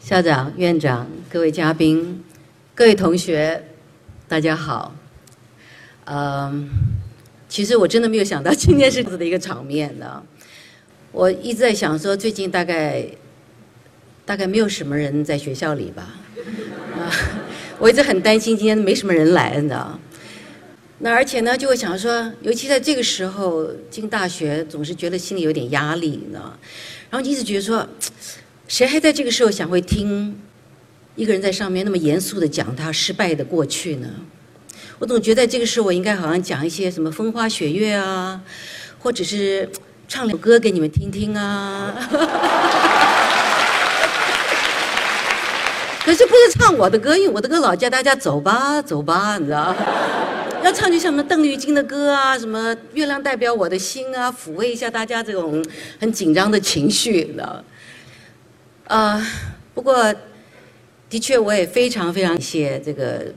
校长、院长、各位嘉宾、各位同学，大家好。嗯，其实我真的没有想到今天是这样的一个场面呢。我一直在想说，最近大概大概没有什么人在学校里吧。我一直很担心今天没什么人来，你知道。那而且呢，就会想说，尤其在这个时候进大学，总是觉得心里有点压力，呢。然后一直觉得说。谁还在这个时候想会听一个人在上面那么严肃的讲他失败的过去呢？我总觉得这个时候我应该好像讲一些什么风花雪月啊，或者是唱首歌给你们听听啊。可是不是唱我的歌，因为我的歌老叫大家走吧走吧，你知道？要唱就像什么邓丽君的歌啊，什么月亮代表我的心啊，抚慰一下大家这种很紧张的情绪，你知道？呃，不过，的确，我也非常非常谢这个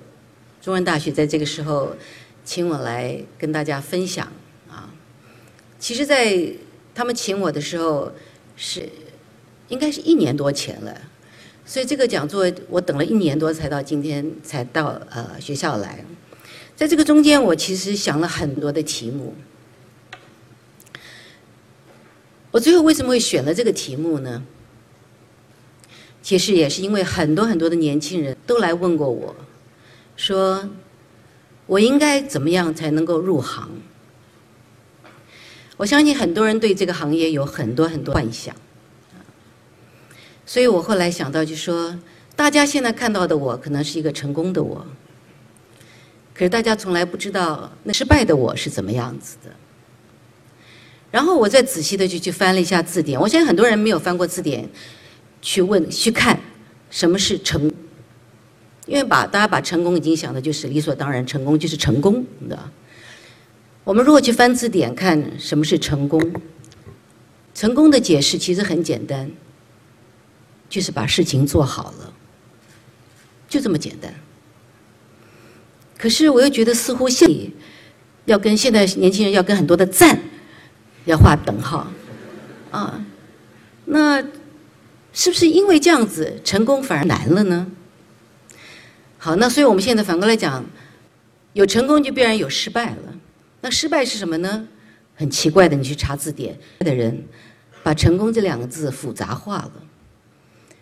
中文大学在这个时候请我来跟大家分享啊。其实，在他们请我的时候，是应该是一年多前了，所以这个讲座我等了一年多才到今天才到呃学校来。在这个中间，我其实想了很多的题目。我最后为什么会选了这个题目呢？其实也是因为很多很多的年轻人都来问过我，说我应该怎么样才能够入行？我相信很多人对这个行业有很多很多幻想，所以我后来想到就说，大家现在看到的我可能是一个成功的我，可是大家从来不知道那失败的我是怎么样子的。然后我再仔细的就去翻了一下字典，我相信很多人没有翻过字典。去问去看什么是成，因为把大家把成功已经想的就是理所当然，成功就是成功，的我们如果去翻字典看什么是成功，成功的解释其实很简单，就是把事情做好了，就这么简单。可是我又觉得似乎现要跟现在年轻人要跟很多的赞要画等号，啊，那。是不是因为这样子成功反而难了呢？好，那所以我们现在反过来讲，有成功就必然有失败了。那失败是什么呢？很奇怪的，你去查字典的人，把成功这两个字复杂化了。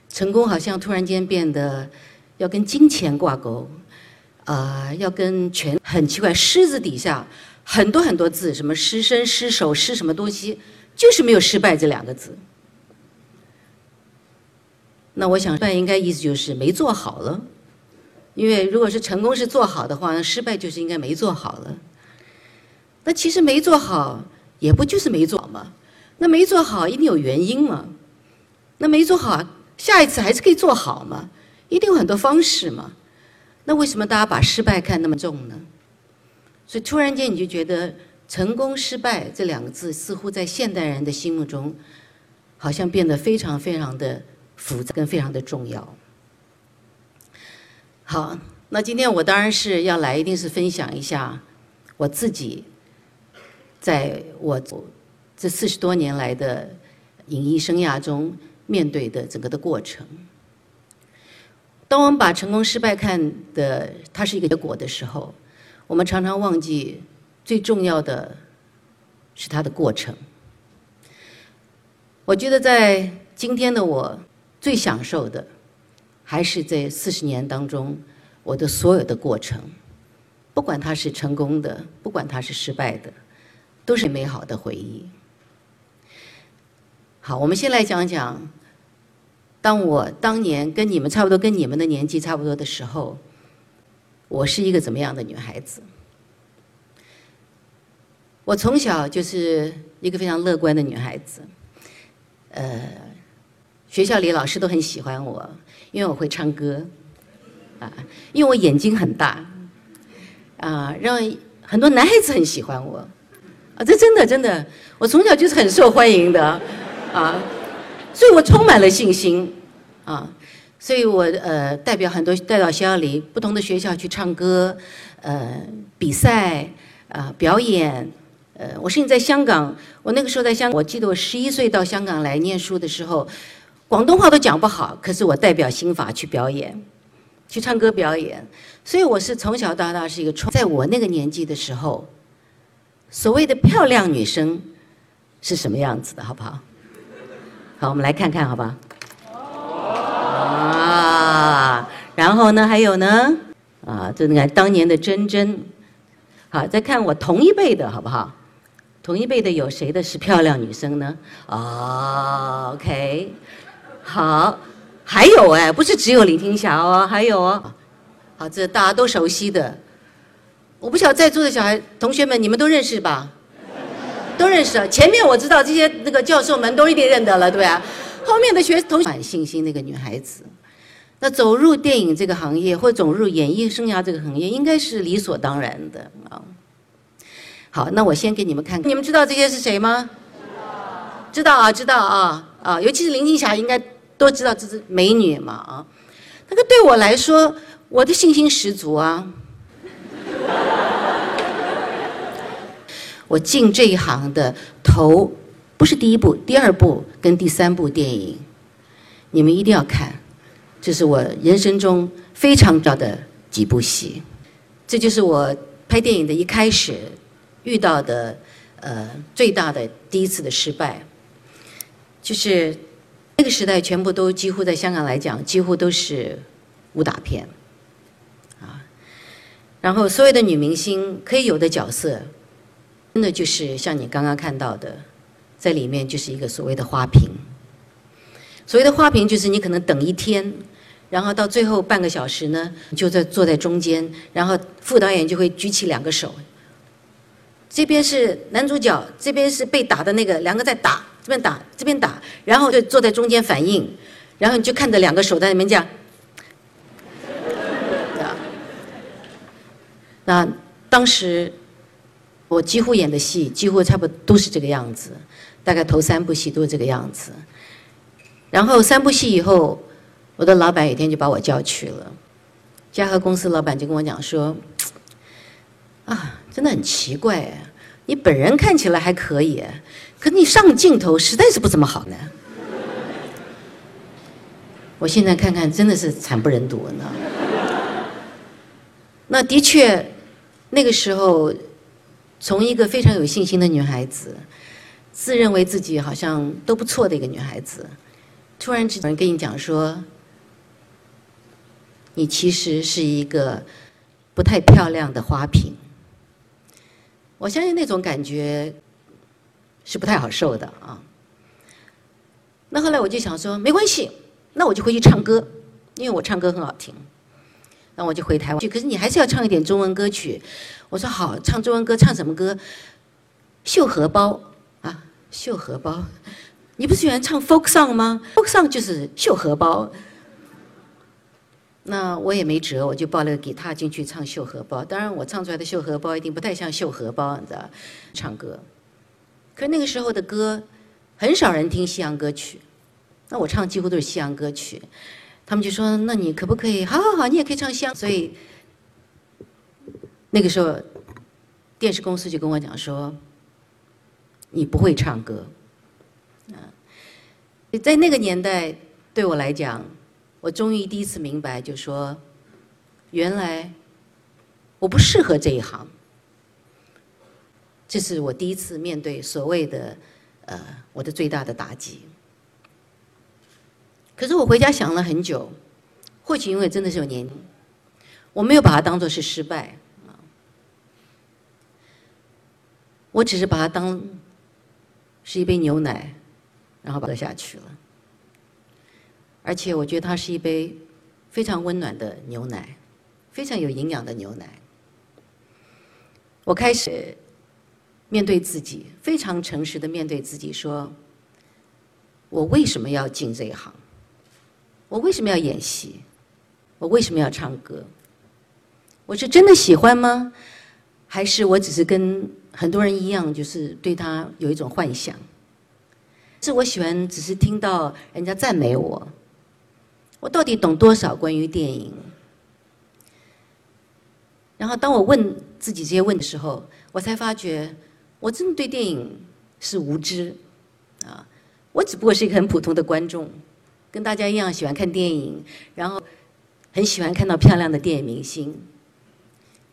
成功好像突然间变得要跟金钱挂钩，啊，要跟权很奇怪。狮子底下很多很多字，什么失身、失手、失什么东西，就是没有失败这两个字。那我想，失败应该意思就是没做好了，因为如果是成功是做好的话，那失败就是应该没做好了。那其实没做好，也不就是没做好吗？那没做好一定有原因嘛？那没做好，下一次还是可以做好嘛？一定有很多方式嘛？那为什么大家把失败看那么重呢？所以突然间你就觉得成功、失败这两个字，似乎在现代人的心目中，好像变得非常非常的。复杂跟非常的重要。好，那今天我当然是要来，一定是分享一下我自己在我这四十多年来的演艺生涯中面对的整个的过程。当我们把成功失败看的它是一个结果的时候，我们常常忘记最重要的是它的过程。我觉得在今天的我。最享受的，还是这四十年当中我的所有的过程，不管它是成功的，不管它是失败的，都是美好的回忆。好，我们先来讲讲，当我当年跟你们差不多，跟你们的年纪差不多的时候，我是一个怎么样的女孩子？我从小就是一个非常乐观的女孩子，呃。学校里老师都很喜欢我，因为我会唱歌，啊，因为我眼睛很大，啊，让很多男孩子很喜欢我，啊，这真的真的，我从小就是很受欢迎的，啊，所以我充满了信心，啊，所以我呃代表很多带到学校里不同的学校去唱歌，呃，比赛啊表演，呃，我甚至在香港，我那个时候在香港，我记得我十一岁到香港来念书的时候。广东话都讲不好，可是我代表新法去表演，去唱歌表演。所以我是从小到大是一个创，在我那个年纪的时候，所谓的漂亮女生是什么样子的，好不好？好，我们来看看，好吧？啊，然后呢，还有呢，啊，这你看当年的珍珍，好，再看我同一辈的，好不好？同一辈的有谁的是漂亮女生呢？啊，OK，好，还有哎，不是只有林青霞哦，还有哦。好，这大家都熟悉的，我不晓得在座的小孩同学们，你们都认识吧？都认识啊。前面我知道这些那个教授们都一定认得了，对吧？后面的学同学，满信心那个女孩子，那走入电影这个行业或走入演艺生涯这个行业，应该是理所当然的啊。好，那我先给你们看，你们知道这些是谁吗？知道啊，知道啊啊，尤其是林青霞，应该都知道这是美女嘛啊。那个对我来说。我的信心十足啊！我进这一行的头不是第一部、第二部跟第三部电影，你们一定要看，这是我人生中非常重要的几部戏。这就是我拍电影的一开始遇到的呃最大的第一次的失败，就是那个时代全部都几乎在香港来讲几乎都是武打片啊。然后，所有的女明星可以有的角色，真的就是像你刚刚看到的，在里面就是一个所谓的花瓶。所谓的花瓶，就是你可能等一天，然后到最后半个小时呢，就在坐在中间，然后副导演就会举起两个手，这边是男主角，这边是被打的那个，两个在打，这边打，这边打，然后就坐在中间反应，然后你就看着两个手在那边这样。那当时我几乎演的戏，几乎差不多都是这个样子，大概头三部戏都是这个样子。然后三部戏以后，我的老板有一天就把我叫去了，嘉禾公司老板就跟我讲说：“啊，真的很奇怪，你本人看起来还可以，可你上镜头实在是不怎么好呢。”我现在看看，真的是惨不忍睹呢。那的确。那个时候，从一个非常有信心的女孩子，自认为自己好像都不错的一个女孩子，突然之间跟你讲说，你其实是一个不太漂亮的花瓶。我相信那种感觉是不太好受的啊。那后来我就想说，没关系，那我就回去唱歌，因为我唱歌很好听。那我就回台湾去，可是你还是要唱一点中文歌曲。我说好，唱中文歌，唱什么歌？绣荷包啊，绣荷包。你不是喜欢唱 folk song 吗？folk song 就是绣荷包。那我也没辙，我就抱了个吉他进去唱绣荷包。当然，我唱出来的绣荷包一定不太像绣荷包，你知道？唱歌。可那个时候的歌，很少人听西洋歌曲。那我唱几乎都是西洋歌曲。他们就说：“那你可不可以？好好好，你也可以唱西洋。”所以那个时候，电视公司就跟我讲说：“你不会唱歌。”啊，在那个年代，对我来讲，我终于第一次明白，就说原来我不适合这一行。这是我第一次面对所谓的呃我的最大的打击。可是我回家想了很久，或许因为真的是有年龄，我没有把它当做是失败啊，我只是把它当是一杯牛奶，然后喝下去了。而且我觉得它是一杯非常温暖的牛奶，非常有营养的牛奶。我开始面对自己，非常诚实的面对自己，说我为什么要进这一行？我为什么要演戏？我为什么要唱歌？我是真的喜欢吗？还是我只是跟很多人一样，就是对他有一种幻想？是我喜欢，只是听到人家赞美我。我到底懂多少关于电影？然后当我问自己这些问的时候，我才发觉，我真的对电影是无知啊！我只不过是一个很普通的观众。跟大家一样喜欢看电影，然后很喜欢看到漂亮的电影明星。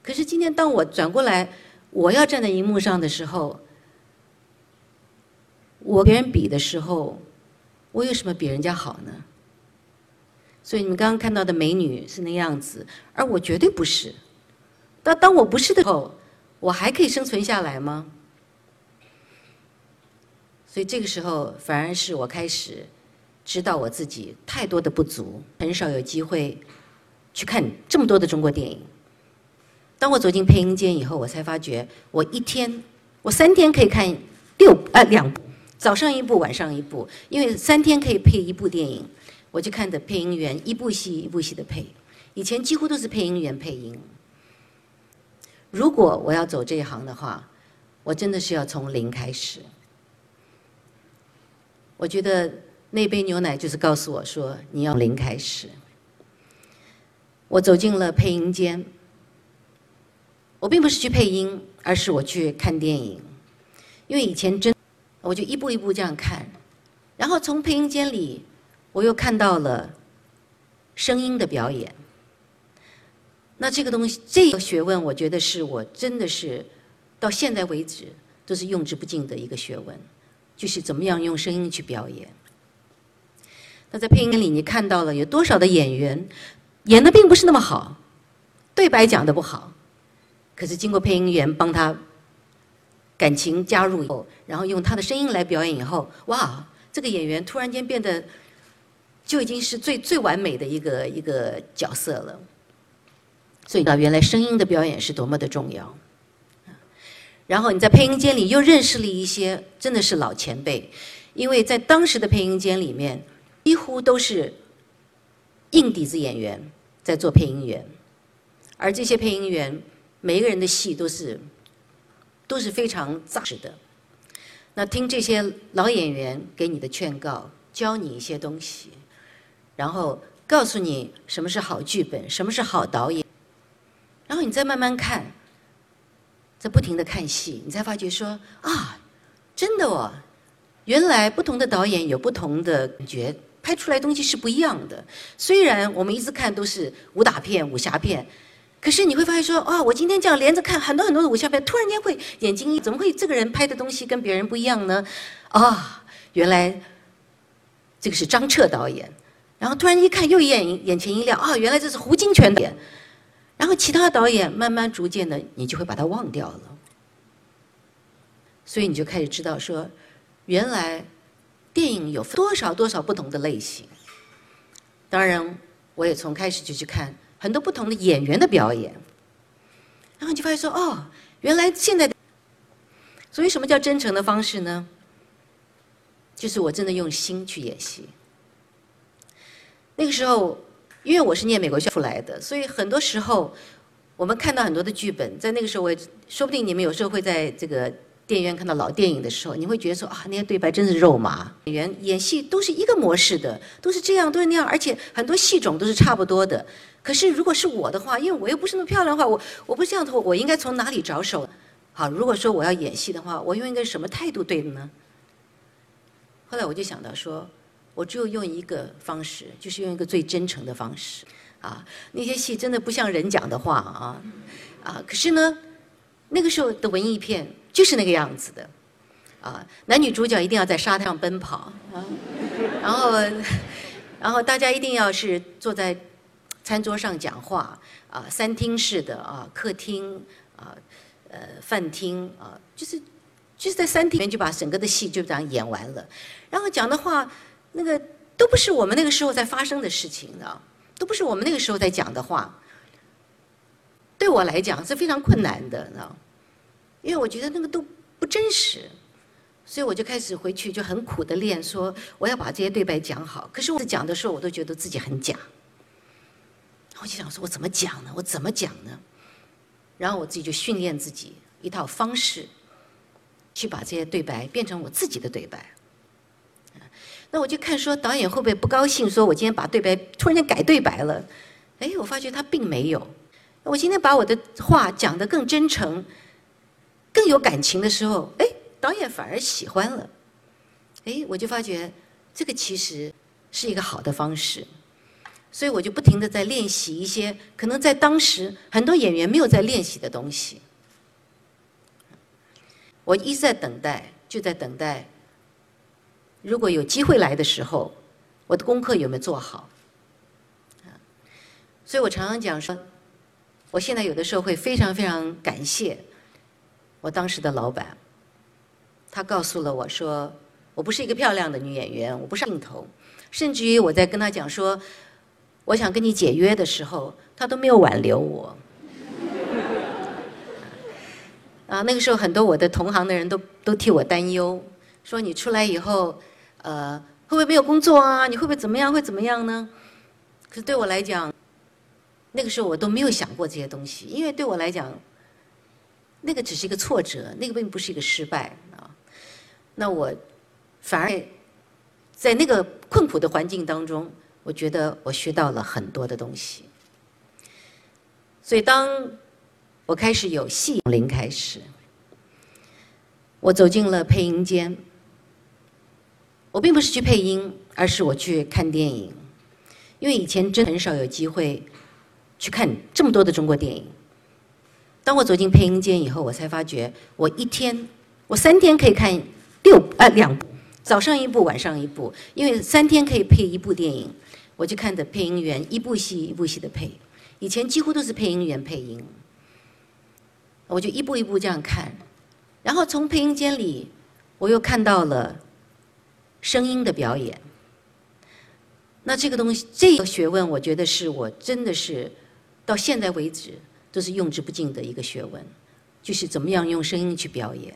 可是今天当我转过来，我要站在荧幕上的时候，我跟别人比的时候，我有什么比人家好呢？所以你们刚刚看到的美女是那样子，而我绝对不是。当当我不是的时候，我还可以生存下来吗？所以这个时候，反而是我开始知道我自己太多的不足，很少有机会去看这么多的中国电影。当我走进配音间以后，我才发觉，我一天，我三天可以看六啊两部，早上一部，晚上一部，因为三天可以配一部电影，我就看的配音员一部戏一部戏的配，以前几乎都是配音员配音。如果我要走这一行的话，我真的是要从零开始。我觉得那杯牛奶就是告诉我说，你要零开始。我走进了配音间，我并不是去配音，而是我去看电影。因为以前真，我就一步一步这样看，然后从配音间里，我又看到了声音的表演。那这个东西，这个学问，我觉得是我真的是到现在为止都是用之不尽的一个学问。就是怎么样用声音去表演。那在配音里，你看到了有多少的演员演的并不是那么好，对白讲的不好，可是经过配音员帮他感情加入以后，然后用他的声音来表演以后，哇，这个演员突然间变得就已经是最最完美的一个一个角色了。所以啊，原来声音的表演是多么的重要。然后你在配音间里又认识了一些真的是老前辈，因为在当时的配音间里面，几乎都是硬底子演员在做配音员，而这些配音员每一个人的戏都是都是非常扎实的。那听这些老演员给你的劝告，教你一些东西，然后告诉你什么是好剧本，什么是好导演，然后你再慢慢看。在不停的看戏，你才发觉说啊，真的哦，原来不同的导演有不同的感觉，拍出来东西是不一样的。虽然我们一直看都是武打片、武侠片，可是你会发现说啊，我今天这样连着看很多很多的武侠片，突然间会眼睛一怎么会这个人拍的东西跟别人不一样呢？啊，原来这个是张彻导演，然后突然一看又眼眼前一亮啊，原来这是胡金铨导演。然后其他导演慢慢逐渐的，你就会把它忘掉了。所以你就开始知道说，原来电影有多少多少不同的类型。当然，我也从开始就去看很多不同的演员的表演，然后就发现说，哦，原来现在，所以什么叫真诚的方式呢？就是我真的用心去演戏。那个时候。因为我是念美国校出来的，所以很多时候我们看到很多的剧本，在那个时候，我说不定你们有时候会在这个电影院看到老电影的时候，你会觉得说啊，那些对白真是肉麻。演员演戏都是一个模式的，都是这样，都是那样，而且很多戏种都是差不多的。可是如果是我的话，因为我又不是那么漂亮的话，我我不是这样的话，我应该从哪里着手？好，如果说我要演戏的话，我用一个什么态度对的呢？后来我就想到说。我只有用一个方式，就是用一个最真诚的方式，啊，那些戏真的不像人讲的话啊，啊，可是呢，那个时候的文艺片就是那个样子的，啊，男女主角一定要在沙滩上奔跑啊，然后，然后大家一定要是坐在餐桌上讲话啊，三厅式的啊，客厅啊，呃，饭厅啊，就是就是在三厅里面就把整个的戏就这样演完了，然后讲的话。那个都不是我们那个时候在发生的事情的，都不是我们那个时候在讲的话。对我来讲是非常困难的，呢因为我觉得那个都不真实，所以我就开始回去就很苦的练，说我要把这些对白讲好。可是我讲的时候，我都觉得自己很假。我就想说，我怎么讲呢？我怎么讲呢？然后我自己就训练自己一套方式，去把这些对白变成我自己的对白。那我就看说导演会不会不高兴？说我今天把对白突然间改对白了，哎，我发觉他并没有。我今天把我的话讲得更真诚、更有感情的时候，哎，导演反而喜欢了。哎，我就发觉这个其实是一个好的方式，所以我就不停的在练习一些可能在当时很多演员没有在练习的东西。我一直在等待，就在等待，如果有机会来的时候，我的功课有没有做好？所以我常常讲说，我现在有的时候会非常非常感谢我当时的老板，他告诉了我说，我不是一个漂亮的女演员，我不上镜头，甚至于我在跟他讲说，我想跟你解约的时候，他都没有挽留我。啊，那个时候很多我的同行的人都都替我担忧，说你出来以后，呃，会不会没有工作啊？你会不会怎么样？会怎么样呢？可是对我来讲，那个时候我都没有想过这些东西，因为对我来讲，那个只是一个挫折，那个并不是一个失败啊。那我反而在那个困苦的环境当中，我觉得我学到了很多的东西。所以当。我开始有戏从零开始，我走进了配音间。我并不是去配音，而是我去看电影，因为以前真很少有机会去看这么多的中国电影。当我走进配音间以后，我才发觉，我一天，我三天可以看六啊两部，早上一部，晚上一部，因为三天可以配一部电影，我就看着配音员一部戏一部戏的配。以前几乎都是配音员配音。我就一步一步这样看，然后从配音间里，我又看到了声音的表演。那这个东西，这个学问，我觉得是我真的是到现在为止都是用之不尽的一个学问，就是怎么样用声音去表演。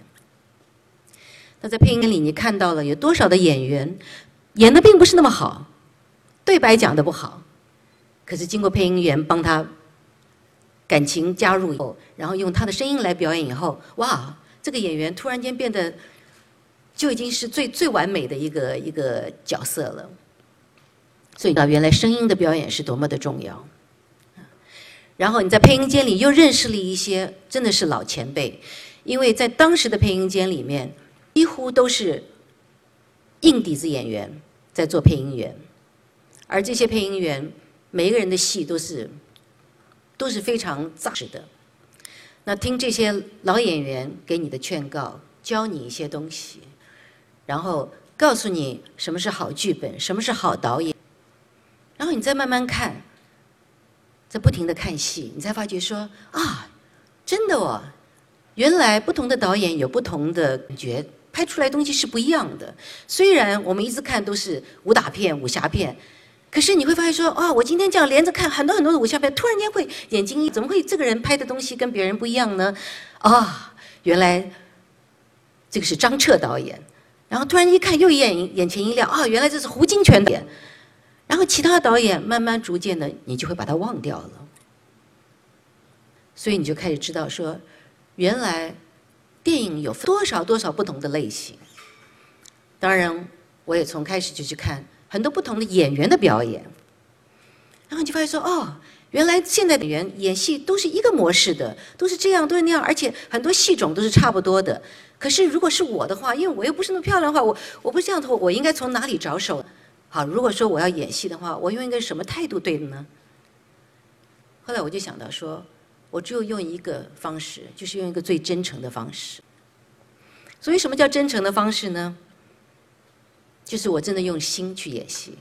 那在配音里，你看到了有多少的演员演的并不是那么好，对白讲的不好，可是经过配音员帮他。感情加入以后，然后用他的声音来表演以后，哇，这个演员突然间变得就已经是最最完美的一个一个角色了。所以，到原来声音的表演是多么的重要。然后你在配音间里又认识了一些真的是老前辈，因为在当时的配音间里面，几乎都是硬底子演员在做配音员，而这些配音员每一个人的戏都是。都是非常扎实的。那听这些老演员给你的劝告，教你一些东西，然后告诉你什么是好剧本，什么是好导演，然后你再慢慢看，在不停的看戏，你才发觉说啊，真的哦，原来不同的导演有不同的感觉，拍出来东西是不一样的。虽然我们一直看都是武打片、武侠片。可是你会发现说，啊，我今天这样连着看很多很多的武侠片，突然间会眼睛，怎么会这个人拍的东西跟别人不一样呢？啊，原来这个是张彻导演，然后突然一看又眼眼前一亮，啊，原来这是胡金铨导演，然后其他导演慢慢逐渐的你就会把它忘掉了，所以你就开始知道说，原来电影有多少多少不同的类型。当然，我也从开始就去看。很多不同的演员的表演，然后你就发现说，哦，原来现在的演员演戏都是一个模式的，都是这样，都是那样，而且很多戏种都是差不多的。可是如果是我的话，因为我又不是那么漂亮的话，我我不这样的话，我应该从哪里着手？好，如果说我要演戏的话，我用一个什么态度对的呢？后来我就想到说，我只有用一个方式，就是用一个最真诚的方式。所以，什么叫真诚的方式呢？就是我真的用心去演戏。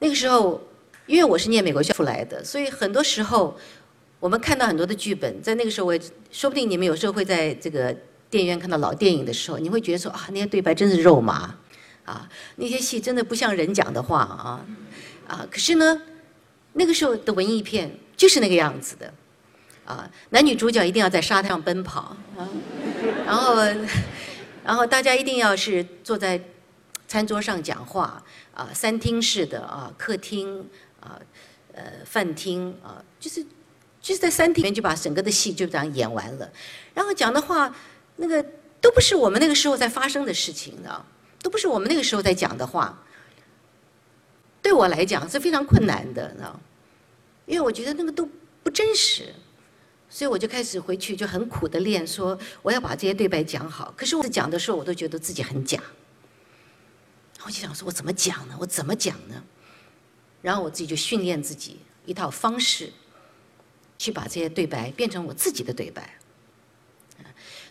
那个时候，因为我是念美国校出来的，所以很多时候我们看到很多的剧本，在那个时候，我说不定你们有时候会在这个电影院看到老电影的时候，你会觉得说啊，那些对白真是肉麻，啊，那些戏真的不像人讲的话啊，啊，可是呢，那个时候的文艺片就是那个样子的，啊，男女主角一定要在沙滩上奔跑啊，然后。然后大家一定要是坐在餐桌上讲话啊，三厅式的啊，客厅啊，呃，饭厅啊，就是就是在三厅里面就把整个的戏就这样演完了。然后讲的话，那个都不是我们那个时候在发生的事情啊，都不是我们那个时候在讲的话。对我来讲是非常困难的，呢，因为我觉得那个都不真实。所以我就开始回去就很苦的练，说我要把这些对白讲好。可是我讲的时候，我都觉得自己很假。我就想说，我怎么讲呢？我怎么讲呢？然后我自己就训练自己一套方式，去把这些对白变成我自己的对白。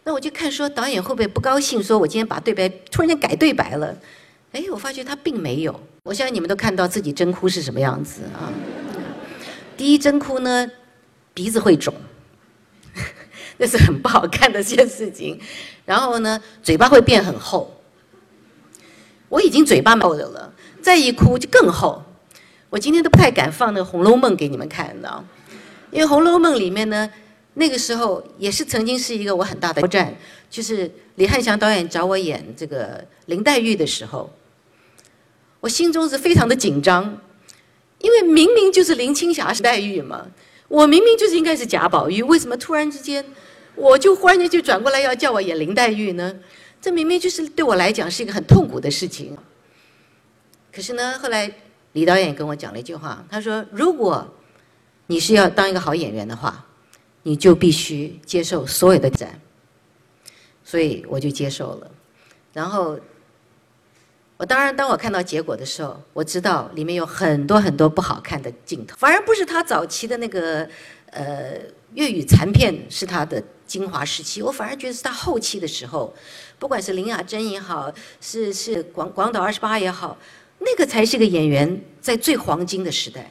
那我就看说导演会不会不高兴，说我今天把对白突然间改对白了？哎，我发觉他并没有。我相信你们都看到自己真哭是什么样子啊？第一真哭呢，鼻子会肿，那是很不好看的一件事情。然后呢，嘴巴会变很厚。我已经嘴巴厚的了，再一哭就更厚。我今天都不太敢放那个《红楼梦》给你们看的，因为《红楼梦》里面呢，那个时候也是曾经是一个我很大的挑战，就是李汉祥导演找我演这个林黛玉的时候，我心中是非常的紧张，因为明明就是林青霞是黛玉嘛，我明明就是应该是贾宝玉，为什么突然之间我就忽然间就转过来要叫我演林黛玉呢？这明明就是对我来讲是一个很痛苦的事情。可是呢，后来。李导演跟我讲了一句话，他说：“如果你是要当一个好演员的话，你就必须接受所有的展。”所以我就接受了。然后，我当然当我看到结果的时候，我知道里面有很多很多不好看的镜头。反而不是他早期的那个呃粤语残片是他的精华时期，我反而觉得是他后期的时候，不管是林雅珍也好，是是广广岛二十八也好。那个才是个演员在最黄金的时代，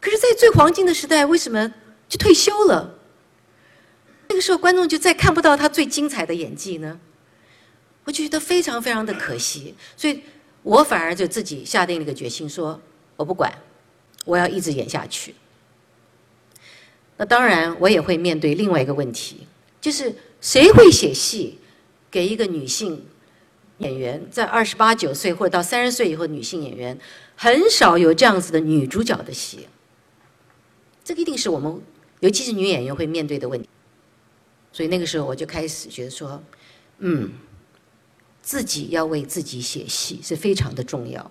可是，在最黄金的时代，为什么就退休了？那个时候，观众就再看不到他最精彩的演技呢？我就觉得非常非常的可惜，所以我反而就自己下定了一个决心，说我不管，我要一直演下去。那当然，我也会面对另外一个问题，就是谁会写戏给一个女性？演员在二十八九岁或者到三十岁以后，女性演员很少有这样子的女主角的戏。这个一定是我们，尤其是女演员会面对的问题。所以那个时候我就开始觉得说，嗯，自己要为自己写戏是非常的重要。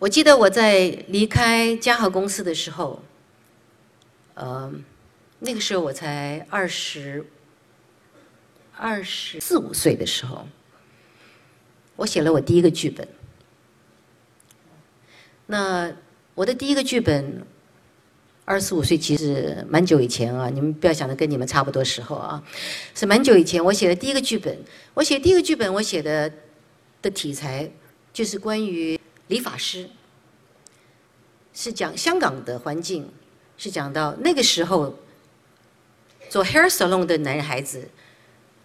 我记得我在离开嘉禾公司的时候，呃，那个时候我才二十。二十四五岁的时候，我写了我第一个剧本。那我的第一个剧本，二十五岁其实蛮久以前啊，你们不要想着跟你们差不多时候啊，是蛮久以前我写的第一个剧本。我写第一个剧本，我写的的题材就是关于理发师，是讲香港的环境，是讲到那个时候做 hair salon 的男孩子。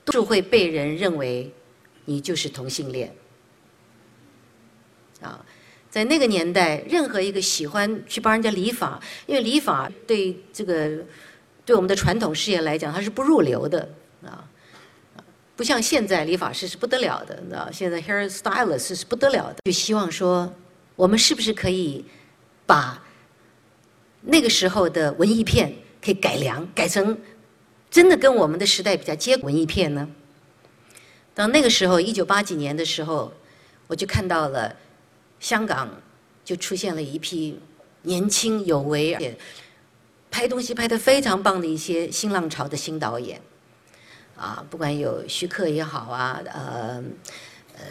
就会被人认为你就是同性恋啊！在那个年代，任何一个喜欢去帮人家理发，因为理发对这个对我们的传统事业来讲，它是不入流的啊，不像现在理发师是不得了的，你知道现在 hair stylist 是不得了的。就希望说，我们是不是可以把那个时候的文艺片可以改良，改成？真的跟我们的时代比较接文艺片呢。到那个时候，一九八几年的时候，我就看到了香港就出现了一批年轻有为而且拍东西拍得非常棒的一些新浪潮的新导演。啊，不管有徐克也好啊，呃呃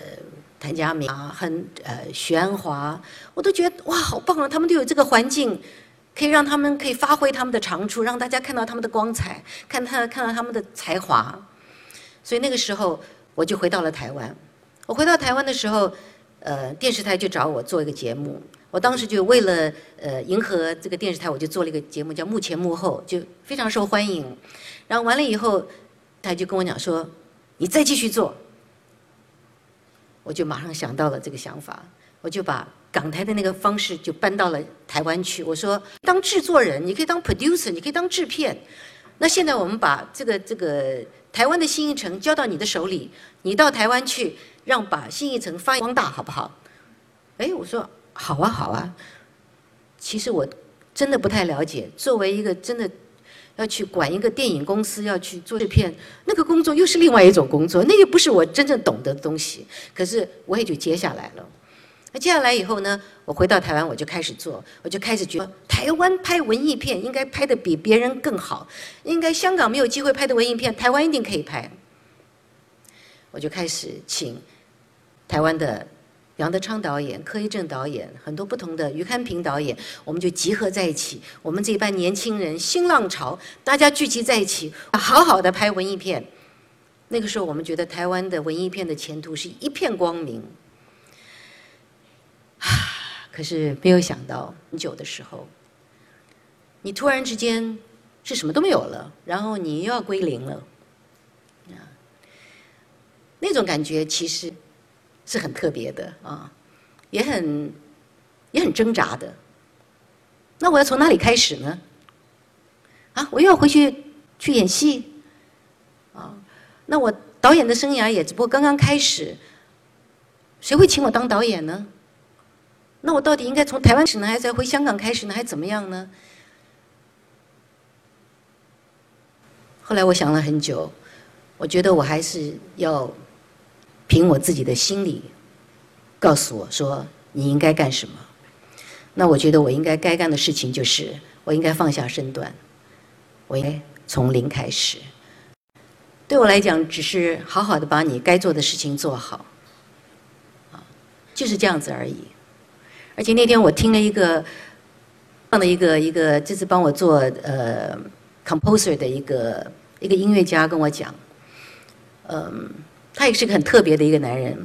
谭家明啊，很呃徐安华，我都觉得哇，好棒啊！他们都有这个环境。可以让他们可以发挥他们的长处，让大家看到他们的光彩，看他看到他们的才华。所以那个时候我就回到了台湾。我回到台湾的时候，呃，电视台就找我做一个节目。我当时就为了呃迎合这个电视台，我就做了一个节目叫《幕前幕后》，就非常受欢迎。然后完了以后，他就跟我讲说：“你再继续做。”我就马上想到了这个想法，我就把。港台的那个方式就搬到了台湾去。我说，当制作人，你可以当 producer，你可以当制片。那现在我们把这个这个台湾的新艺城交到你的手里，你到台湾去，让把新艺城发扬光大，好不好？哎，我说好啊，好啊。其实我真的不太了解，作为一个真的要去管一个电影公司，要去做制片，那个工作又是另外一种工作，那又不是我真正懂得的东西。可是我也就接下来了。那接下来以后呢？我回到台湾，我就开始做，我就开始觉得台湾拍文艺片应该拍的比别人更好，应该香港没有机会拍的文艺片，台湾一定可以拍。我就开始请台湾的杨德昌导演、柯一正导演，很多不同的于堪平导演，我们就集合在一起。我们这一班年轻人，新浪潮，大家聚集在一起，好好的拍文艺片。那个时候，我们觉得台湾的文艺片的前途是一片光明。啊，可是没有想到，很久的时候，你突然之间是什么都没有了，然后你又要归零了。那种感觉其实是很特别的啊，也很也很挣扎的。那我要从哪里开始呢？啊，我又要回去去演戏啊？那我导演的生涯也只不过刚刚开始，谁会请我当导演呢？那我到底应该从台湾始呢，还是回香港开始呢，还怎么样呢？后来我想了很久，我觉得我还是要。凭我自己的心理，告诉我说你应该干什么。那我觉得我应该该干的事情就是，我应该放下身段，我应该从零开始。对我来讲，只是好好的把你该做的事情做好，啊，就是这样子而已。而且那天我听了一个，放了一个一个，就是帮我做呃 composer 的一个一个音乐家跟我讲，嗯。他也是个很特别的一个男人。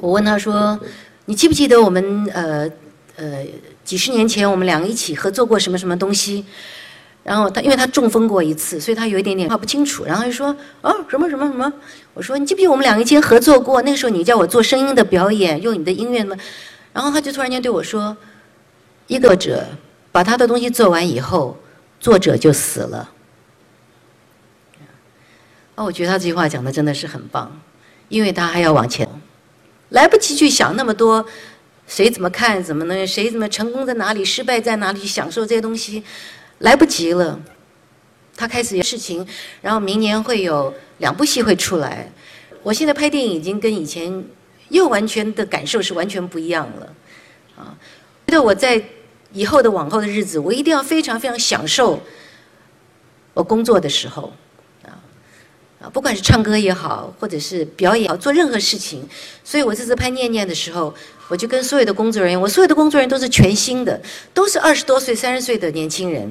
我问他说：“你记不记得我们呃呃几十年前我们两个一起合作过什么什么东西？”然后他因为他中风过一次，所以他有一点点话不清楚。然后就说：“哦，什么什么什么？”我说：“你记不记得我们两个以前合作过？那个时候你叫我做声音的表演，用你的音乐吗？”然后他就突然间对我说：“一个者把他的东西做完以后，作者就死了。”我觉得他这句话讲的真的是很棒，因为他还要往前，来不及去想那么多，谁怎么看，怎么能，谁怎么成功在哪里，失败在哪里，享受这些东西，来不及了。他开始有事情，然后明年会有两部戏会出来。我现在拍电影已经跟以前又完全的感受是完全不一样了，啊，觉得我在以后的往后的日子，我一定要非常非常享受我工作的时候。不管是唱歌也好，或者是表演，好做任何事情，所以我这次拍《念念》的时候，我就跟所有的工作人员，我所有的工作人员都是全新的，都是二十多岁、三十岁的年轻人，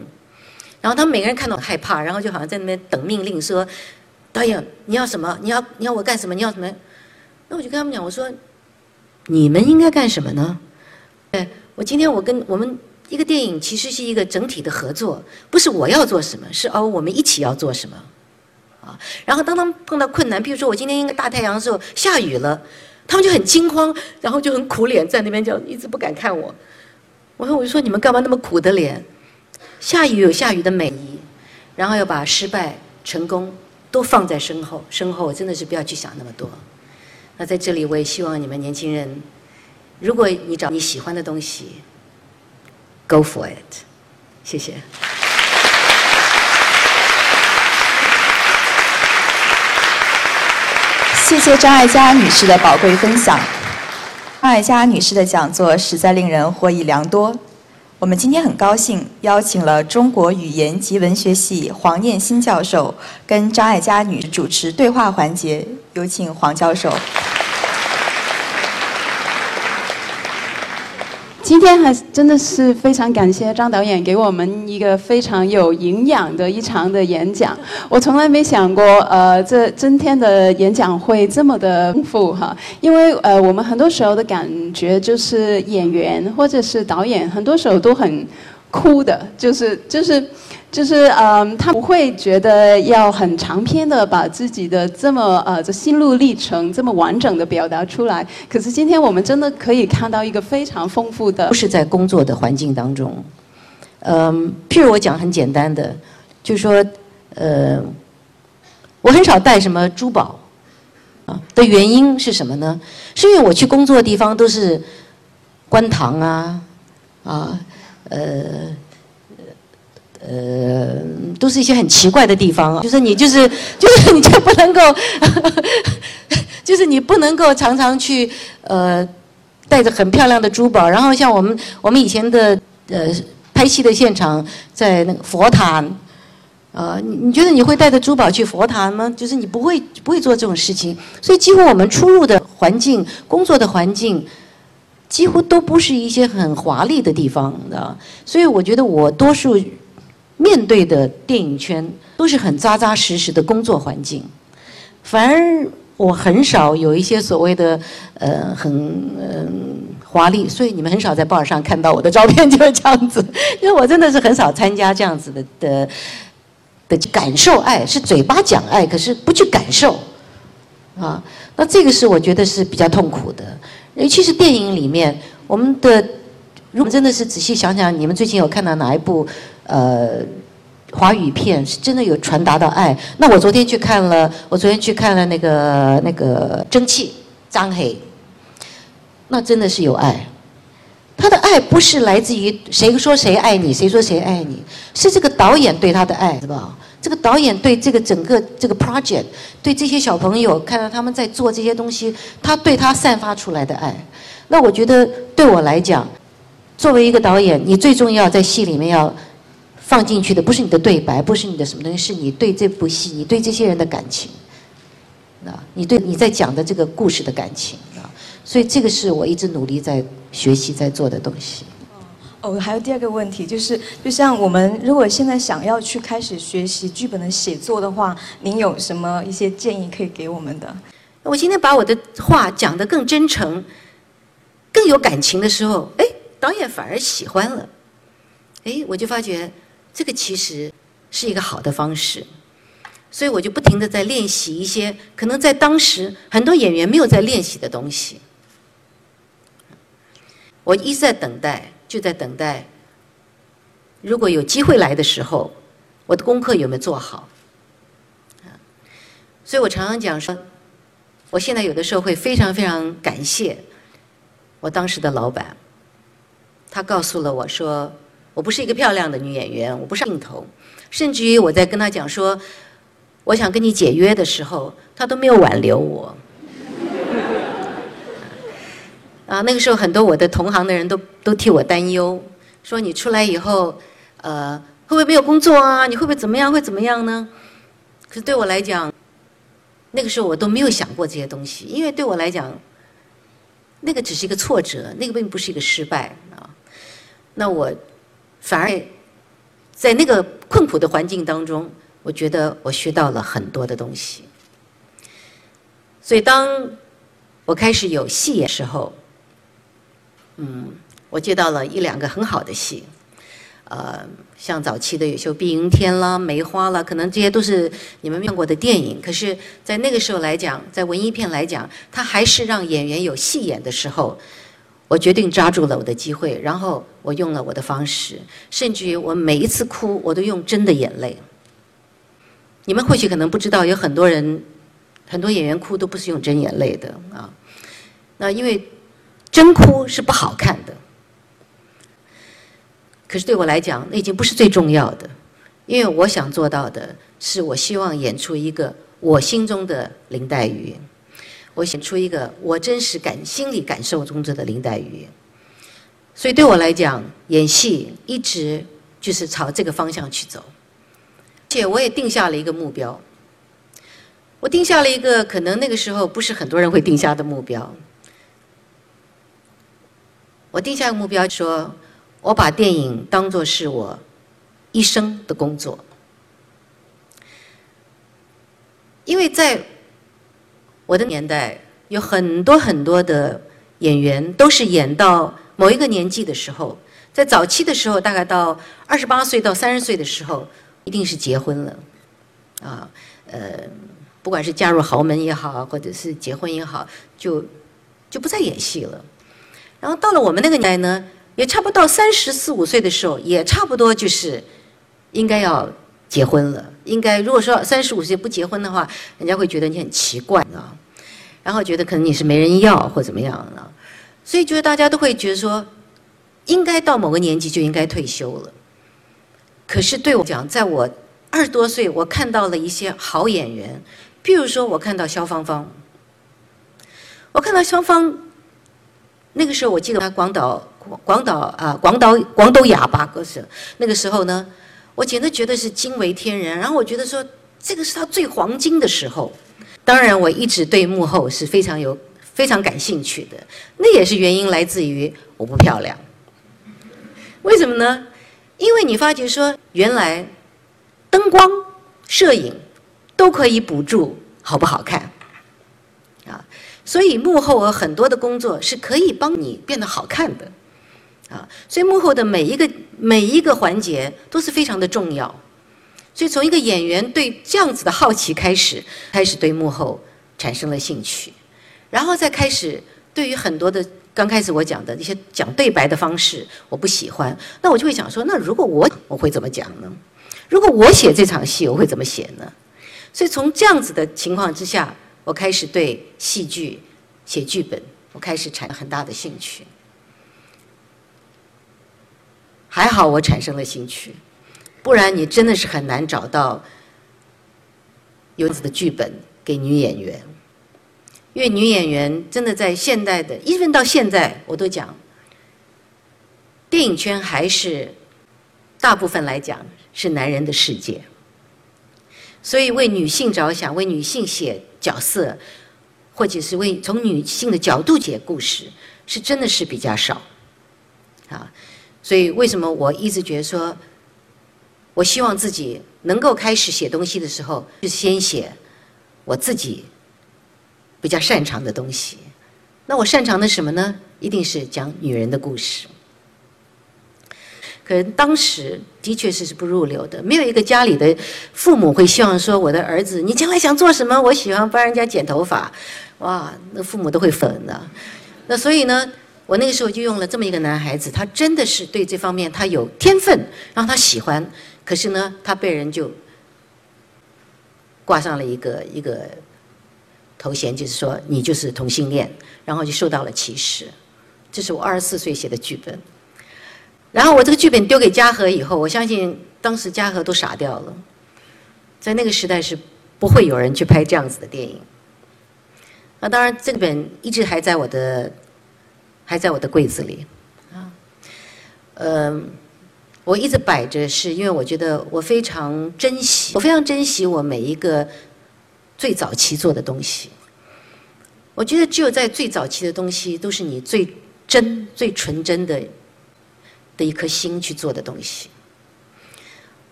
然后他们每个人看到害怕，然后就好像在那边等命令，说：“导演，你要什么？你要你要我干什么？你要什么？”那我就跟他们讲，我说：“你们应该干什么呢？”哎，我今天我跟我们一个电影其实是一个整体的合作，不是我要做什么，是哦我们一起要做什么。啊，然后当他们碰到困难，比如说我今天应该大太阳的时候下雨了，他们就很惊慌，然后就很苦脸在那边就一直不敢看我。我说我就说你们干嘛那么苦的脸？下雨有下雨的美丽，然后要把失败、成功都放在身后，身后真的是不要去想那么多。那在这里我也希望你们年轻人，如果你找你喜欢的东西，Go for it，谢谢。谢谢张爱嘉女士的宝贵分享。张爱嘉女士的讲座实在令人获益良多。我们今天很高兴邀请了中国语言及文学系黄念新教授跟张爱嘉女主持对话环节。有请黄教授。今天还真的是非常感谢张导演给我们一个非常有营养的一场的演讲。我从来没想过，呃，这今天的演讲会这么的丰富哈。因为呃，我们很多时候的感觉就是演员或者是导演，很多时候都很哭的，就是就是。就是嗯，他不会觉得要很长篇的把自己的这么呃这心路历程这么完整的表达出来。可是今天我们真的可以看到一个非常丰富的，不是在工作的环境当中。嗯，譬如我讲很简单的，就说，呃，我很少带什么珠宝啊的原因是什么呢？是因为我去工作的地方都是官堂啊啊呃。呃，都是一些很奇怪的地方，就是你就是就是你就不能够，就是你不能够常常去呃带着很漂亮的珠宝，然后像我们我们以前的呃拍戏的现场，在那个佛坛，呃，你你觉得你会带着珠宝去佛堂吗？就是你不会不会做这种事情。所以几乎我们出入的环境、工作的环境，几乎都不是一些很华丽的地方的。所以我觉得我多数面对的电影圈都是很扎扎实实的工作环境，反而我很少有一些所谓的呃很嗯。华丽，所以你们很少在报纸上看到我的照片就是这样子，因为我真的是很少参加这样子的的的感受爱，是嘴巴讲爱，可是不去感受，啊，那这个是我觉得是比较痛苦的，尤其是电影里面，我们的如果真的是仔细想想，你们最近有看到哪一部呃华语片是真的有传达到爱？那我昨天去看了，我昨天去看了那个那个蒸汽张黑。那真的是有爱，他的爱不是来自于谁说谁爱你，谁说谁爱你，是这个导演对他的爱，是吧？这个导演对这个整个这个 project，对这些小朋友看到他们在做这些东西，他对他散发出来的爱。那我觉得对我来讲，作为一个导演，你最重要在戏里面要放进去的，不是你的对白，不是你的什么东西，是你对这部戏，你对这些人的感情，啊，你对你在讲的这个故事的感情啊。所以这个是我一直努力在学习在做的东西。哦，还有第二个问题就是，就像我们如果现在想要去开始学习剧本的写作的话，您有什么一些建议可以给我们的？我今天把我的话讲得更真诚、更有感情的时候，哎，导演反而喜欢了。哎，我就发觉这个其实是一个好的方式。所以我就不停的在练习一些可能在当时很多演员没有在练习的东西。我一直在等待，就在等待。如果有机会来的时候，我的功课有没有做好？所以我常常讲说，我现在有的时候会非常非常感谢我当时的老板，他告诉了我说，我不是一个漂亮的女演员，我不上镜头，甚至于我在跟他讲说，我想跟你解约的时候，他都没有挽留我。啊，那个时候很多我的同行的人都都替我担忧，说你出来以后，呃，会不会没有工作啊？你会不会怎么样？会怎么样呢？可是对我来讲，那个时候我都没有想过这些东西，因为对我来讲，那个只是一个挫折，那个并不是一个失败啊。那我反而在那个困苦的环境当中，我觉得我学到了很多的东西。所以当我开始有戏演时候。嗯，我接到了一两个很好的戏，呃，像早期的有些《碧云天》啦、《梅花》啦，可能这些都是你们看过的电影。可是，在那个时候来讲，在文艺片来讲，它还是让演员有戏演的时候，我决定抓住了我的机会，然后我用了我的方式，甚至于我每一次哭，我都用真的眼泪。你们或许可能不知道，有很多人，很多演员哭都不是用真眼泪的啊。那因为。真哭是不好看的，可是对我来讲，那已经不是最重要的，因为我想做到的是，我希望演出一个我心中的林黛玉，我演出一个我真实感、心理感受中的林黛玉。所以对我来讲，演戏一直就是朝这个方向去走，且我也定下了一个目标，我定下了一个可能那个时候不是很多人会定下的目标。我定下个目标，说我把电影当作是我一生的工作，因为在我的年代，有很多很多的演员都是演到某一个年纪的时候，在早期的时候，大概到二十八岁到三十岁的时候，一定是结婚了，啊，呃，不管是嫁入豪门也好，或者是结婚也好，就就不再演戏了。然后到了我们那个年代呢，也差不多到三十四五岁的时候，也差不多就是应该要结婚了。应该如果说三十五岁不结婚的话，人家会觉得你很奇怪啊，然后觉得可能你是没人要或怎么样的。所以就是大家都会觉得说，应该到某个年纪就应该退休了。可是对我讲，在我二十多岁，我看到了一些好演员，譬如说我看到肖芳芳，我看到肖芳。那个时候，我记得他广岛广岛啊，广岛广岛哑巴歌手。那个时候呢，我简直觉得是惊为天人。然后我觉得说，这个是他最黄金的时候。当然，我一直对幕后是非常有、非常感兴趣的。那也是原因来自于我不漂亮。为什么呢？因为你发觉说，原来灯光、摄影都可以补助好不好看啊。所以幕后有很多的工作是可以帮你变得好看的啊。所以幕后的每一个每一个环节都是非常的重要。所以从一个演员对这样子的好奇开始，开始对幕后产生了兴趣，然后再开始对于很多的刚开始我讲的一些讲对白的方式我不喜欢，那我就会想说，那如果我我会怎么讲呢？如果我写这场戏，我会怎么写呢？所以从这样子的情况之下，我开始对戏剧写剧本，我开始产生很大的兴趣。还好我产生了兴趣。不然你真的是很难找到有子的剧本给女演员，因为女演员真的在现代的，一直到现在我都讲，电影圈还是大部分来讲是男人的世界，所以为女性着想，为女性写角色，或者是为从女性的角度写故事，是真的是比较少，啊，所以为什么我一直觉得说。我希望自己能够开始写东西的时候，就先写我自己比较擅长的东西。那我擅长的什么呢？一定是讲女人的故事。可能当时的确是是不入流的，没有一个家里的父母会希望说我的儿子，你将来想做什么？我喜欢帮人家剪头发，哇，那父母都会粉的。那所以呢，我那个时候就用了这么一个男孩子，他真的是对这方面他有天分，然后他喜欢。可是呢，他被人就挂上了一个一个头衔，就是说你就是同性恋，然后就受到了歧视。这是我二十四岁写的剧本，然后我这个剧本丢给嘉禾以后，我相信当时嘉禾都傻掉了，在那个时代是不会有人去拍这样子的电影。那当然，这本一直还在我的还在我的柜子里啊，嗯。我一直摆着，是因为我觉得我非常珍惜，我非常珍惜我每一个最早期做的东西。我觉得只有在最早期的东西，都是你最真、最纯真的的一颗心去做的东西。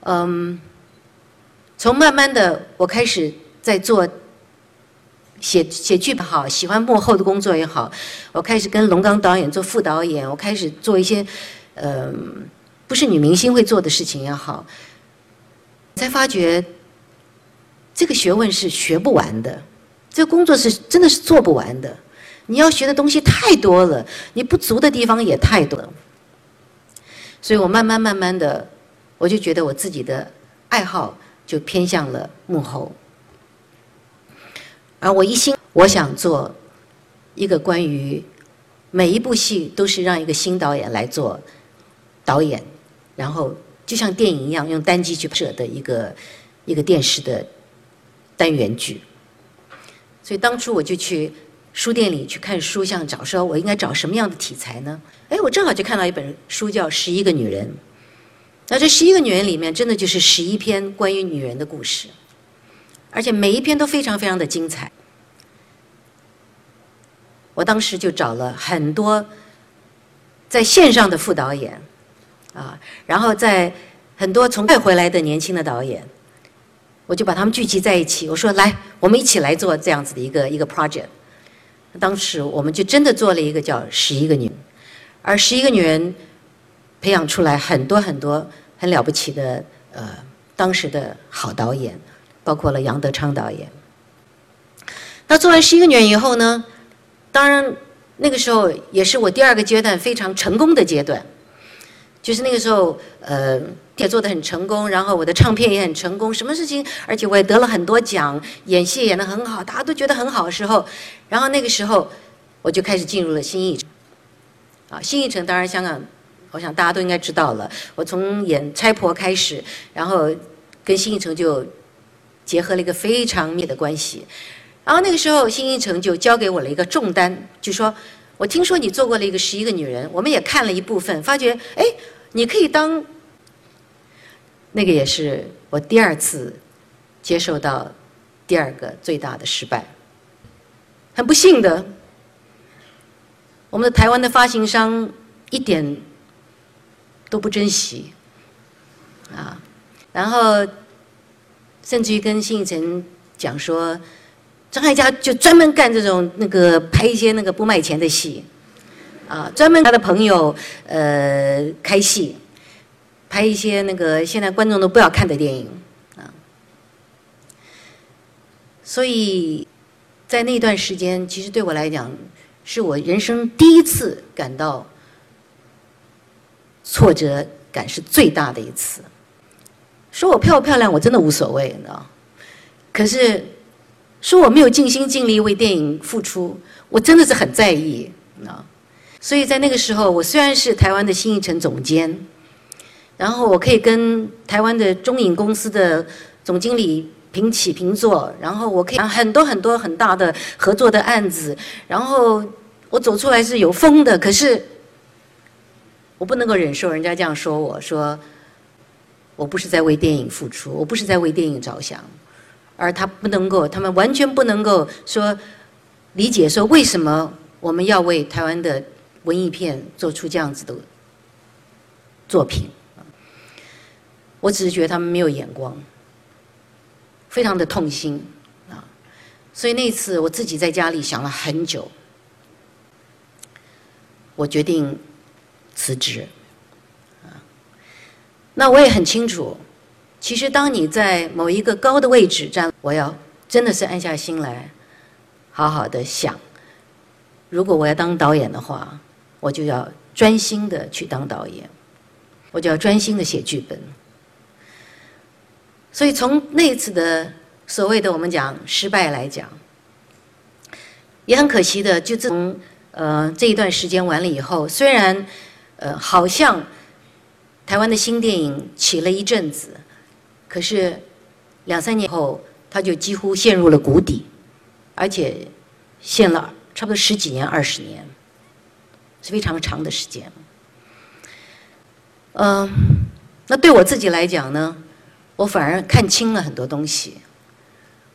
嗯，从慢慢的我开始在做写写剧本好，喜欢幕后的工作也好，我开始跟龙刚导演做副导演，我开始做一些嗯。不是女明星会做的事情也好，才发觉这个学问是学不完的，这个工作是真的是做不完的。你要学的东西太多了，你不足的地方也太多了。所以我慢慢慢慢的，我就觉得我自己的爱好就偏向了幕后，而我一心我想做一个关于每一部戏都是让一个新导演来做导演。然后就像电影一样，用单机去拍摄的一个一个电视的单元剧。所以当初我就去书店里去看书，想找说我应该找什么样的题材呢？哎，我正好就看到一本书叫《十一个女人》。那这十一个女人里面，真的就是十一篇关于女人的故事，而且每一篇都非常非常的精彩。我当时就找了很多在线上的副导演。啊，然后在很多从外回来的年轻的导演，我就把他们聚集在一起。我说：“来，我们一起来做这样子的一个一个 project。”当时我们就真的做了一个叫《十一个女》，而十一个女人培养出来很多很多很了不起的呃当时的好导演，包括了杨德昌导演。那做完《十一个女人》以后呢，当然那个时候也是我第二个阶段非常成功的阶段。就是那个时候，呃，也做的很成功，然后我的唱片也很成功，什么事情，而且我也得了很多奖，演戏演的很好，大家都觉得很好的时候，然后那个时候，我就开始进入了新艺城。啊，新艺城当然香港，我想大家都应该知道了。我从演差婆开始，然后跟新艺城就结合了一个非常密的关系，然后那个时候新艺城就交给我了一个重担，就说。我听说你做过了一个十一个女人，我们也看了一部分，发觉哎，你可以当那个也是我第二次接受到第二个最大的失败。很不幸的，我们的台湾的发行商一点都不珍惜啊，然后甚至于跟信义成讲说，张艾嘉就专门干这种那个拍一些那个不卖钱的戏，啊，专门他的朋友呃开戏，拍一些那个现在观众都不要看的电影啊，所以。在那段时间，其实对我来讲，是我人生第一次感到挫折感是最大的一次。说我漂不漂亮，我真的无所谓，你知道。可是说我没有尽心尽力为电影付出，我真的是很在意，啊。所以在那个时候，我虽然是台湾的新艺城总监，然后我可以跟台湾的中影公司的总经理。平起平坐，然后我可以很多很多很大的合作的案子，然后我走出来是有风的，可是我不能够忍受人家这样说我说我不是在为电影付出，我不是在为电影着想，而他不能够，他们完全不能够说理解说为什么我们要为台湾的文艺片做出这样子的作品，我只是觉得他们没有眼光。非常的痛心啊！所以那次我自己在家里想了很久，我决定辞职。那我也很清楚，其实当你在某一个高的位置站，我要真的是安下心来，好好的想，如果我要当导演的话，我就要专心的去当导演，我就要专心的写剧本。所以从那次的所谓的我们讲失败来讲，也很可惜的，就自从呃这一段时间完了以后，虽然呃好像台湾的新电影起了一阵子，可是两三年后，它就几乎陷入了谷底，而且陷了差不多十几年、二十年，是非常长的时间。嗯，那对我自己来讲呢？我反而看清了很多东西。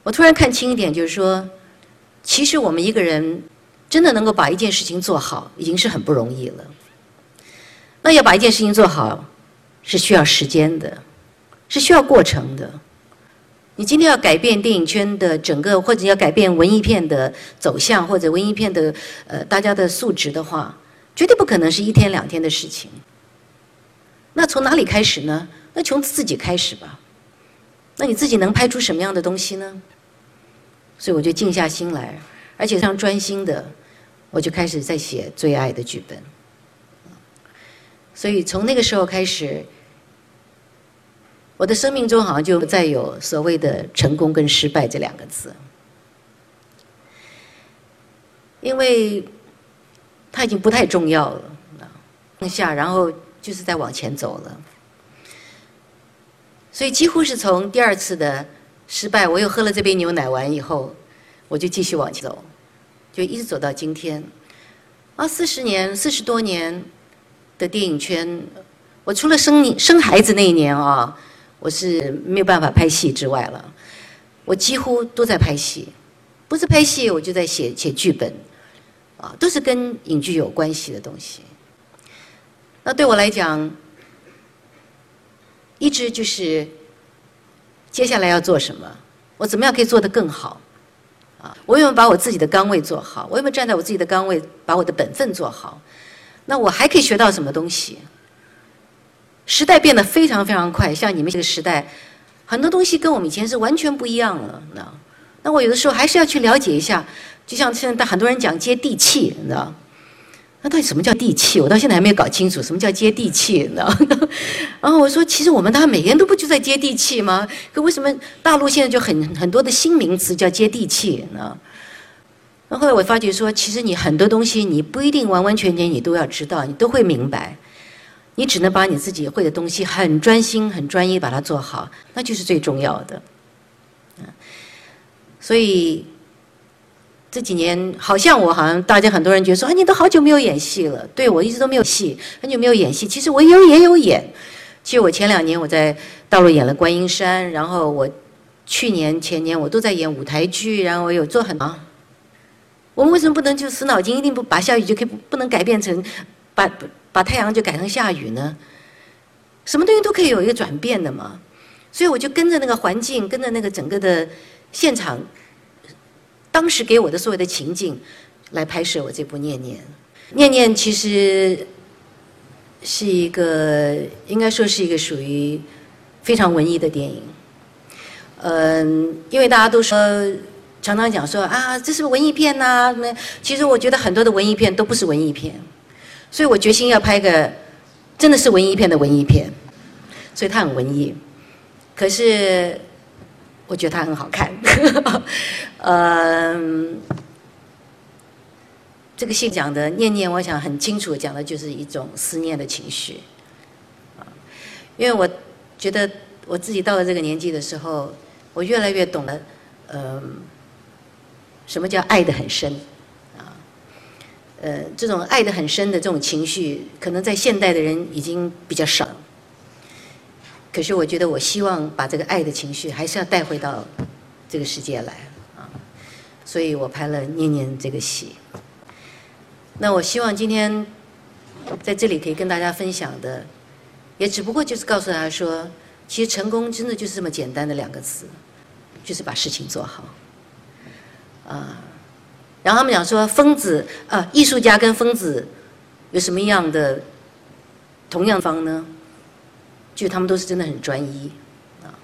我突然看清一点，就是说，其实我们一个人真的能够把一件事情做好，已经是很不容易了。那要把一件事情做好，是需要时间的，是需要过程的。你今天要改变电影圈的整个，或者要改变文艺片的走向，或者文艺片的呃大家的素质的话，绝对不可能是一天两天的事情。那从哪里开始呢？那从自己开始吧。那你自己能拍出什么样的东西呢？所以我就静下心来，而且非常专心的，我就开始在写最爱的剧本。所以从那个时候开始，我的生命中好像就不再有所谓的成功跟失败这两个字，因为它已经不太重要了，放下，然后就是在往前走了。所以几乎是从第二次的失败，我又喝了这杯牛奶完以后，我就继续往前走，就一直走到今天。啊，四十年、四十多年的电影圈，我除了生生孩子那一年啊，我是没有办法拍戏之外了，我几乎都在拍戏，不是拍戏我就在写写剧本，啊，都是跟影剧有关系的东西。那对我来讲，一直就是接下来要做什么？我怎么样可以做得更好？啊，我有没有把我自己的岗位做好？我有没有站在我自己的岗位把我的本分做好？那我还可以学到什么东西？时代变得非常非常快，像你们这个时代，很多东西跟我们以前是完全不一样了。那那我有的时候还是要去了解一下，就像现在很多人讲接地气，你知道。那到底什么叫地气？我到现在还没有搞清楚什么叫接地气，你知道？然后我说，其实我们大家每天都不就在接地气吗？可为什么大陆现在就很很多的新名词叫接地气呢？那后来我发觉说，其实你很多东西你不一定完完全全你都要知道，你都会明白，你只能把你自己会的东西很专心、很专一把它做好，那就是最重要的。所以。这几年好像我好像大家很多人觉得说啊你都好久没有演戏了，对我一直都没有戏，很久没有演戏。其实我有也有演，其实我前两年我在大陆演了《观音山》，然后我去年前年我都在演舞台剧，然后我有做很多。我们为什么不能就死脑筋，一定不把下雨就可以不能改变成把把太阳就改成下雨呢？什么东西都可以有一个转变的嘛。所以我就跟着那个环境，跟着那个整个的现场，当时给我的所有的情境来拍摄我这部《念念》。《念念》其实。是一个应该说是一个属于非常文艺的电影，嗯，因为大家都说常常讲说啊，这是文艺片呐，那其实我觉得很多的文艺片都不是文艺片，所以我决心要拍个真的是文艺片的文艺片，所以它很文艺，可是我觉得它很好看，嗯。这个戏讲的念念，我想很清楚，讲的就是一种思念的情绪，啊，因为我觉得我自己到了这个年纪的时候，我越来越懂了，嗯，什么叫爱的很深，呃，这种爱的很深的这种情绪，可能在现代的人已经比较少，可是我觉得我希望把这个爱的情绪还是要带回到这个世界来，啊，所以我拍了念念这个戏。那我希望今天在这里可以跟大家分享的，也只不过就是告诉大家说，其实成功真的就是这么简单的两个字，就是把事情做好。啊，然后他们讲说疯子啊，艺术家跟疯子有什么样的同样方呢？就他们都是真的很专一啊。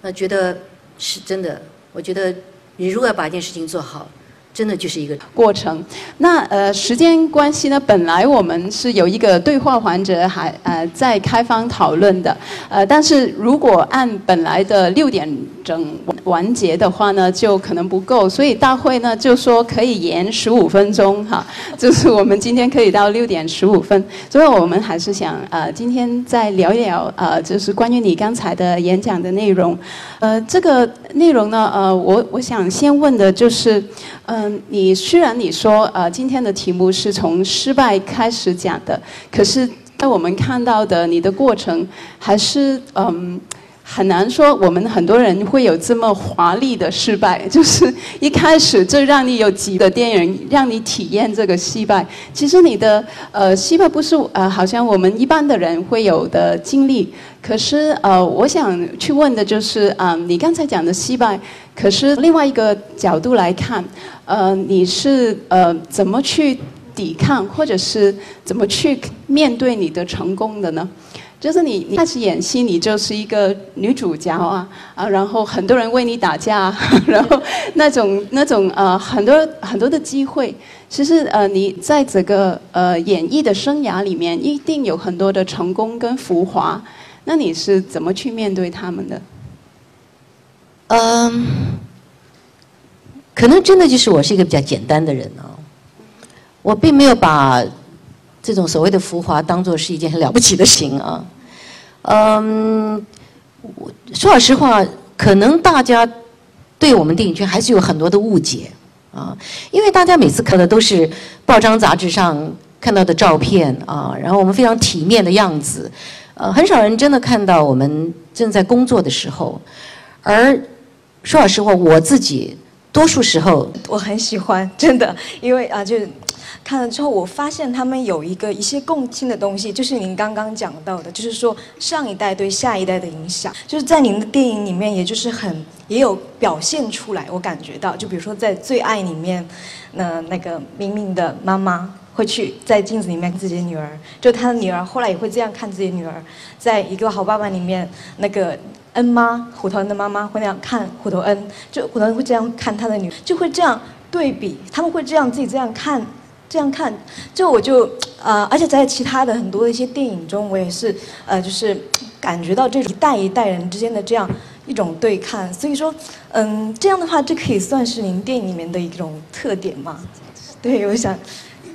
那觉得是真的，我觉得你如果要把一件事情做好。真的就是一个过程。那呃，时间关系呢，本来我们是有一个对话环节，还呃在开放讨论的。呃，但是如果按本来的六点整完结的话呢，就可能不够。所以大会呢就说可以延十五分钟哈，就是我们今天可以到六点十五分。所以我们还是想呃今天再聊一聊呃，就是关于你刚才的演讲的内容。呃，这个内容呢，呃，我我想先问的就是，嗯，你虽然你说呃今天的题目是从失败开始讲的，可是在我们看到的你的过程，还是嗯。很难说，我们很多人会有这么华丽的失败，就是一开始就让你有几个电影让你体验这个失败。其实你的呃失败不是呃好像我们一般的人会有的经历。可是呃，我想去问的就是啊，你刚才讲的失败，可是另外一个角度来看，呃，你是呃怎么去抵抗，或者是怎么去面对你的成功的呢？就是你你开始演戏，你就是一个女主角啊啊，然后很多人为你打架，然后那种那种呃很多很多的机会，其实呃你在整个呃演艺的生涯里面，一定有很多的成功跟浮华，那你是怎么去面对他们的？嗯，可能真的就是我是一个比较简单的人哦，我并没有把。这种所谓的浮华，当做是一件很了不起的事情啊。嗯，说老实话，可能大家对我们电影圈还是有很多的误解啊，因为大家每次看的都是报章杂志上看到的照片啊，然后我们非常体面的样子，呃，很少人真的看到我们正在工作的时候。而说老实话，我自己多数时候我很喜欢，真的，因为啊，就。看了之后，我发现他们有一个一些共性的东西，就是您刚刚讲到的，就是说上一代对下一代的影响，就是在您的电影里面，也就是很也有表现出来。我感觉到，就比如说在《最爱》里面，那那个明明的妈妈会去在镜子里面看自己的女儿，就她的女儿后来也会这样看自己的女儿。在一个好爸爸里面，那个恩妈虎头恩的妈妈会那样看虎头恩，就虎头恩会这样看他的女，就会这样对比，他们会这样自己这样看。这样看，就我就呃，而且在其他的很多的一些电影中，我也是呃，就是感觉到这一代一代人之间的这样一种对抗。所以说，嗯，这样的话，这可以算是您电影里面的一种特点吗？对，我想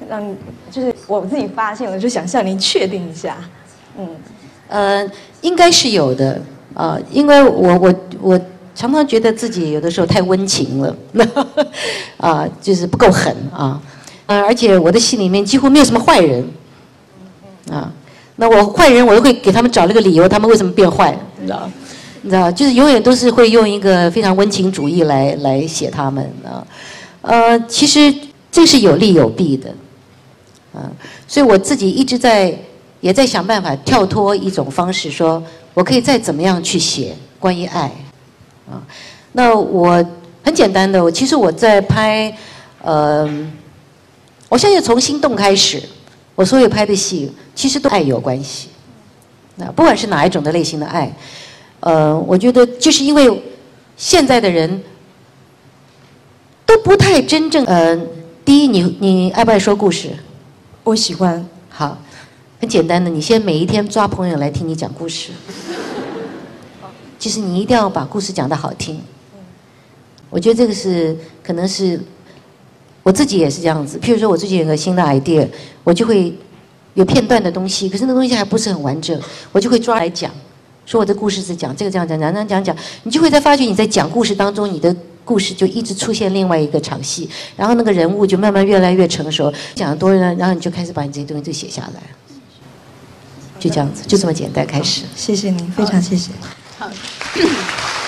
让就是我自己发现了，就想向您确定一下。嗯，呃，应该是有的啊，因为我我我常常觉得自己有的时候太温情了，啊，就是不够狠啊。而且我的戏里面几乎没有什么坏人，啊，那我坏人，我又会给他们找了个理由，他们为什么变坏？你知道？你知道？就是永远都是会用一个非常温情主义来来写他们啊。呃，其实这是有利有弊的，啊，所以我自己一直在也在想办法跳脱一种方式，说我可以再怎么样去写关于爱，啊，那我很简单的，我其实我在拍，呃，我现在从心动开始，我所有拍的戏其实都爱有关系，那不管是哪一种的类型的爱，呃，我觉得就是因为现在的人。都不太真正。呃，第一，你你爱不爱说故事？我喜欢。好，很简单的，你先每一天抓朋友来听你讲故事。其实你一定要把故事讲得好听。我觉得这个是可能是我自己也是这样子。譬如说我最近有个新的 idea，我就会有片段的东西，可是那东西还不是很完整，我就会抓来讲，说我的故事是讲这个这样讲讲讲讲讲，你就会在发觉你在讲故事当中你的。故事就一直出现另外一个场戏，然后那个人物就慢慢越来越成熟，讲的多了，然后你就开始把你这些东西都写下来，就这样子，就这么简单开始。谢谢您，非常谢谢。好。